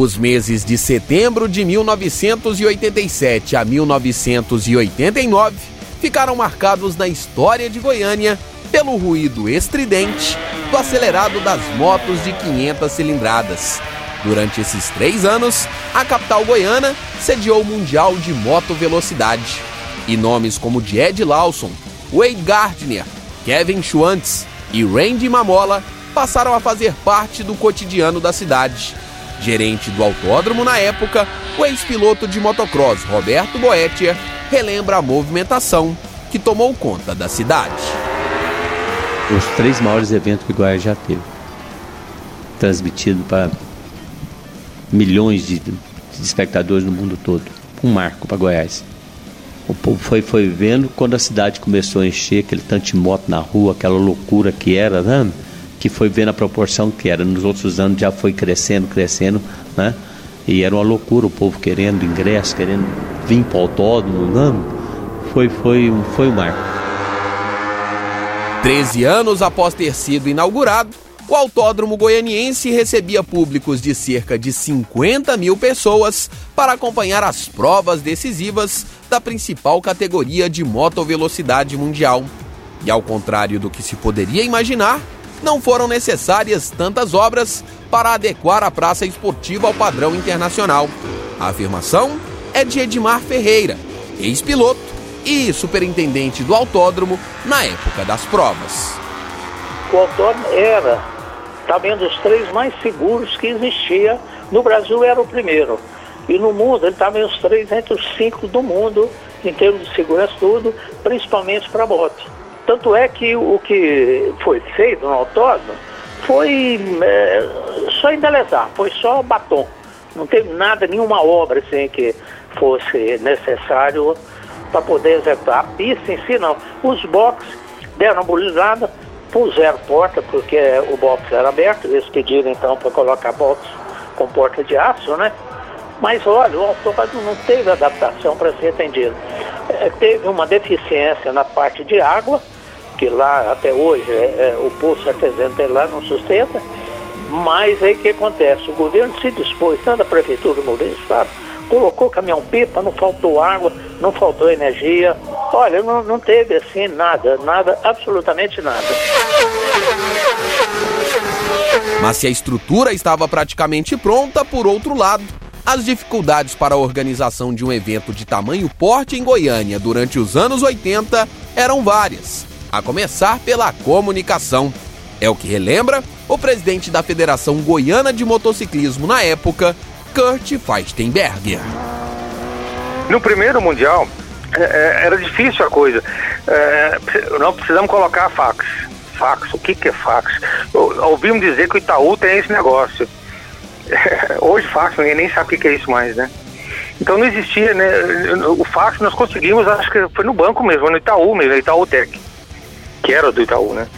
Os meses de setembro de 1987 a 1989 ficaram marcados na história de Goiânia pelo ruído estridente do acelerado das motos de 500 cilindradas. Durante esses três anos, a capital goiana sediou o Mundial de Moto Velocidade. E nomes como Jed Lawson, Wade Gardner, Kevin Schwantz e Randy Mamola passaram a fazer parte do cotidiano da cidade. Gerente do autódromo na época, o ex-piloto de motocross Roberto Boetier relembra a movimentação que tomou conta da cidade. Os três maiores eventos que Goiás já teve, transmitido para milhões de, de espectadores no mundo todo. Um marco para Goiás. O povo foi, foi vendo quando a cidade começou a encher, aquele tanto de moto na rua, aquela loucura que era, né? Que foi vendo a proporção que era. Nos outros anos já foi crescendo, crescendo, né? E era uma loucura o povo querendo ingresso, querendo vir para o autódromo, né? Foi, foi, foi um marco. Treze anos após ter sido inaugurado, o Autódromo Goianiense recebia públicos de cerca de 50 mil pessoas para acompanhar as provas decisivas da principal categoria de motovelocidade mundial. E ao contrário do que se poderia imaginar, não foram necessárias tantas obras para adequar a praça esportiva ao padrão internacional. A afirmação é de Edmar Ferreira, ex-piloto e superintendente do autódromo na época das provas. O autódromo era também dos três mais seguros que existia. No Brasil era o primeiro. E no mundo ele estava os três entre os cinco do mundo, em termos de segurança tudo, principalmente para moto. Tanto é que o que foi feito no autódromo foi é, só embelezar, foi só batom. Não teve nada, nenhuma obra assim que fosse necessário para poder executar. A pista em si não. Os boxes deram uma bolizada, puseram porta, porque o box era aberto, eles pediram então para colocar box com porta de aço, né? Mas olha, o autódromo não teve adaptação para ser atendido. É, teve uma deficiência na parte de água, que lá até hoje é, é, o poço tem lá não sustenta, mas aí o que acontece? O governo se dispôs, tanto a prefeitura como o estado, colocou caminhão-pipa, não faltou água, não faltou energia. Olha, não, não teve assim nada, nada, absolutamente nada. Mas se a estrutura estava praticamente pronta, por outro lado, as dificuldades para a organização de um evento de tamanho porte em Goiânia durante os anos 80 eram várias, a começar pela comunicação. É o que relembra o presidente da Federação Goiana de Motociclismo na época, Kurt Feistenberger. No primeiro Mundial, é, é, era difícil a coisa. É, não precisamos colocar fax. Fax, o que, que é fax? Ouvimos dizer que o Itaú tem esse negócio. Hoje fax, ninguém nem sabe o que é isso mais, né? Então não existia, né? O fax nós conseguimos, acho que foi no banco mesmo, no Itaú mesmo, Itaú Tech, que era do Itaú, né?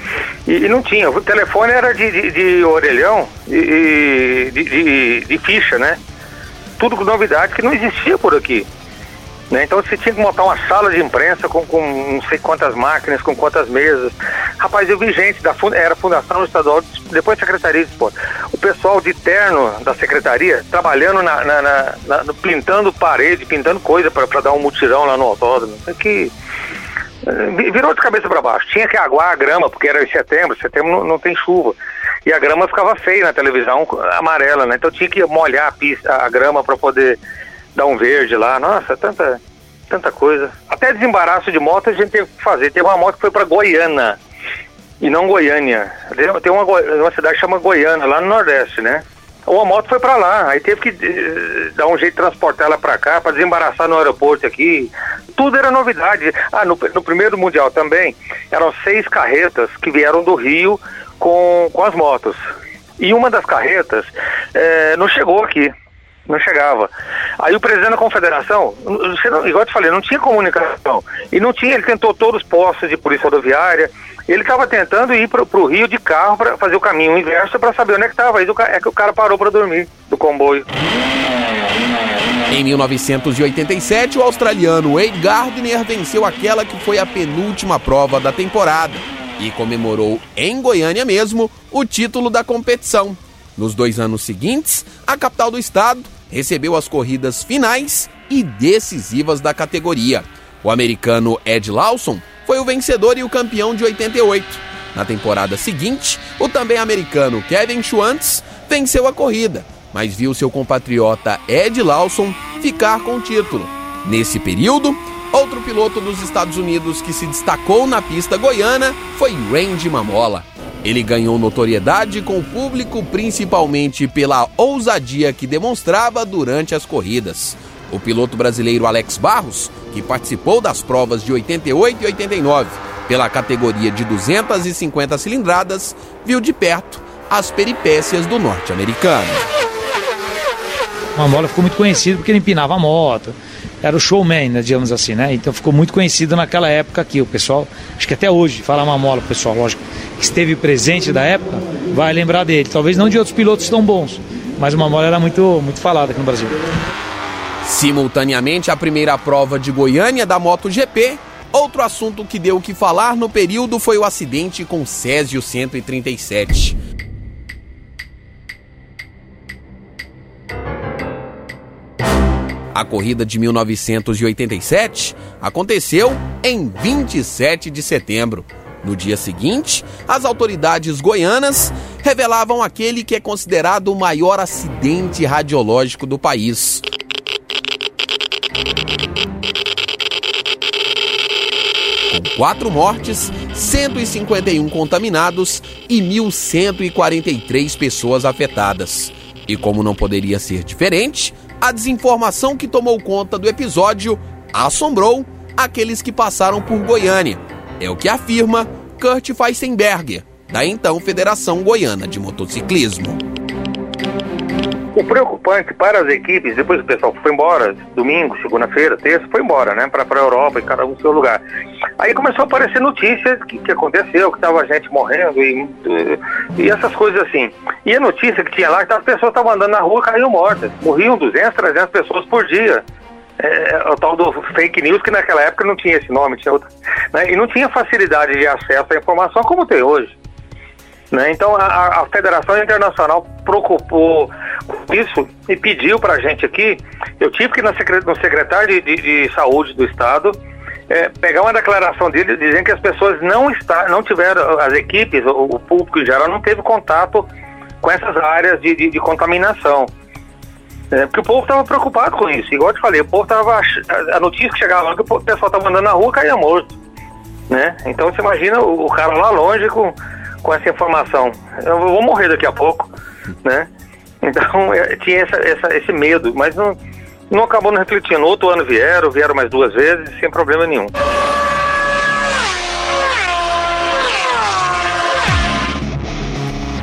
E, e não tinha, o telefone era de, de, de orelhão e de, de, de, ficha, né? Tudo com novidade que não existia por aqui. Né? Então você tinha que montar uma sala de imprensa com, com não sei quantas máquinas, com quantas mesas. Rapaz, eu vi gente da era Fundação Estadual, depois Secretaria de Esporte. O pessoal de terno da secretaria trabalhando na, na, na, na pintando parede, pintando coisa para dar um mutirão lá no autódromo. Que eh, virou de cabeça para baixo. Tinha que aguar a grama, porque era em setembro, setembro não, não, tem chuva. E a grama ficava feia na televisão, amarela, né? Então tinha que molhar a, pista, a grama para poder dar um verde lá. Nossa, tanta, tanta coisa. Até desembaraço de moto a gente teve que fazer. Teve uma moto que foi para Goiânia e não Goiânia. Tem uma, uma cidade que chama Goiânia, lá no Nordeste, né? Uma moto foi para lá, aí teve que uh, dar um jeito de transportar ela para cá, para desembaraçar no aeroporto aqui. Tudo era novidade. Ah, no, no, primeiro Mundial também, eram seis carretas que vieram do Rio com, com as motos. E uma das carretas eh, não chegou aqui não chegava. Aí o presidente da confederação, igual eu te falei, não tinha comunicação. E não tinha, ele tentou todos os postos de polícia rodoviária. Ele estava tentando ir para o Rio de carro para fazer o caminho inverso para saber onde é que estava. Aí é que o cara parou para dormir do comboio. Em 1987, o australiano Wade Gardner venceu aquela que foi a penúltima prova da temporada e comemorou em Goiânia mesmo o título da competição Nos dois anos seguintes, a capital do estado recebeu as corridas finais e decisivas da categoria. O americano Ed Lawson foi o vencedor e o campeão de 88. Na temporada seguinte, o também americano Kevin Schwantz venceu a corrida, mas viu seu compatriota Ed Lawson ficar com o título. Nesse período, outro piloto dos Estados Unidos que se destacou na pista goiana foi Randy Mamola. Ele ganhou notoriedade com o público principalmente pela ousadia que demonstrava durante as corridas. O piloto brasileiro Alex Barros, que participou das provas de 88 e 89 pela categoria de 250 cilindradas, viu de perto as peripécias do norte-americano. Mamola ficou muito conhecido porque ele empinava a moto, era o showman, né, digamos assim, né? Então ficou muito conhecido naquela época aqui. O pessoal, acho que até hoje, fala Mamola, o pessoal, lógico, que esteve presente da época, vai lembrar dele. Talvez não de outros pilotos tão bons, mas o Mamola era muito, muito falado aqui no Brasil. Simultaneamente, a primeira prova de Goiânia da MotoGP, outro assunto que deu o que falar no período foi o acidente com Césio 137. A corrida de 1987 aconteceu em 27 de setembro. No dia seguinte, as autoridades goianas revelavam aquele que é considerado o maior acidente radiológico do país. Com quatro mortes, 151 contaminados e 1.143 pessoas afetadas. E como não poderia ser diferente, a desinformação que tomou conta do episódio assombrou aqueles que passaram por Goiânia. É o que afirma Kurt Feistenberger, da então Federação Goiana de Motociclismo. O preocupante para as equipes, depois o pessoal foi embora, domingo, segunda-feira, terça, foi embora, né, para a Europa, e cada um seu lugar. Aí começou a aparecer notícias que, que aconteceu, que estava gente morrendo e, e essas coisas assim. E a notícia que tinha lá, que as pessoas estavam andando na rua, caíam mortas. Morriam 200, 300 pessoas por dia. É, é, o tal do fake news, que naquela época não tinha esse nome, tinha outra, né, e não tinha facilidade de acesso à informação como tem hoje. Né? Então a, a, Federação Internacional preocupou com isso e pediu para a gente aqui. Eu tive que ir no secretário de, de, de Saúde do Estado é, pegar uma declaração dele dizendo que as pessoas não, está, não tiveram, as equipes, o, o público em geral, não teve contato com essas áreas de, de, de contaminação. É, porque o povo estava preocupado com isso. Igual eu te falei, o povo estava. A notícia que chegava lá que o pessoal estava andando na rua caía morto. Né? Então você imagina o, o cara lá longe com com essa informação. Eu vou morrer daqui a pouco, né? Então é, tinha essa, essa, esse medo, mas não, não acabou não refletindo. Outro ano vieram, vieram mais duas vezes, sem problema nenhum.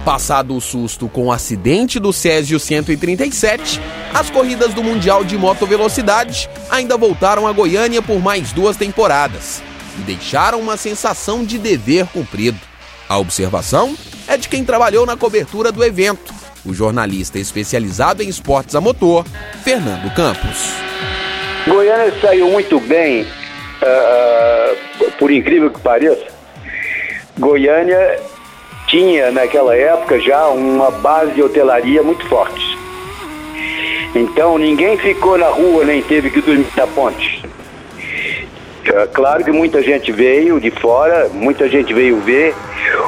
Passado o susto com o acidente do Césio 137, as corridas do Mundial de Motovelocidade ainda voltaram a Goiânia por mais duas temporadas e deixaram uma sensação de dever cumprido. A observação é de quem trabalhou na cobertura do evento, o jornalista especializado em esportes a motor, Fernando Campos. Goiânia saiu muito bem, uh, por incrível que pareça. Goiânia tinha naquela época já uma base de hotelaria muito forte. Então ninguém ficou na rua nem teve que dormir na ponte. É claro que muita gente veio de fora, muita gente veio ver.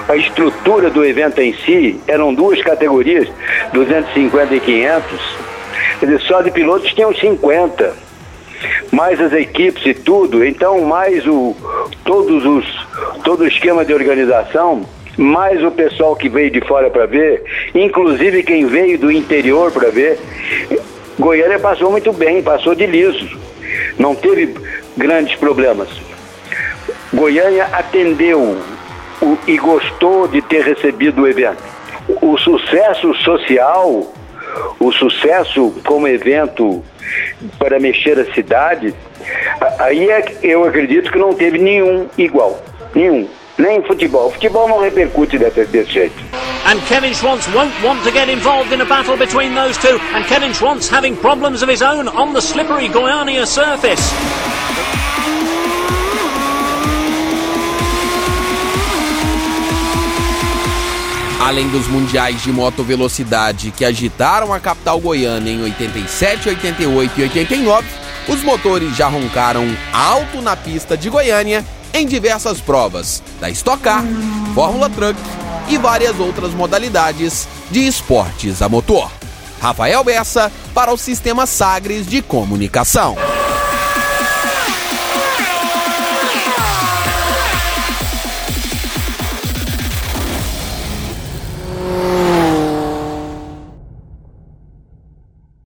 A estrutura do evento em si eram duas categorias, 250 e 500. Quer dizer, só de pilotos tinham 50. Mais as equipes e tudo, então mais o todos os todo o esquema de organização, mais o pessoal que veio de fora para ver, inclusive quem veio do interior para ver. Goiânia passou muito bem, passou de liso. Não teve grandes problemas. Goiânia atendeu o, e gostou de ter recebido o evento. O sucesso social, o sucesso como evento para mexer a cidade, aí é, eu acredito que não teve nenhum igual. Nenhum. Nem futebol. Futebol não repercute desse, desse jeito. And Kevin Schwantz won't want to get involved in a battle between those two. And Kevin Schwantz having problems of his own on the slippery Goiânia surface. Além dos mundiais de moto velocidade que agitaram a capital goiana em 87, 88 e 89, os motores já roncaram alto na pista de Goiânia em diversas provas da Stock Car, Fórmula Truck e várias outras modalidades de esportes a motor. Rafael Bessa para o Sistema Sagres de Comunicação.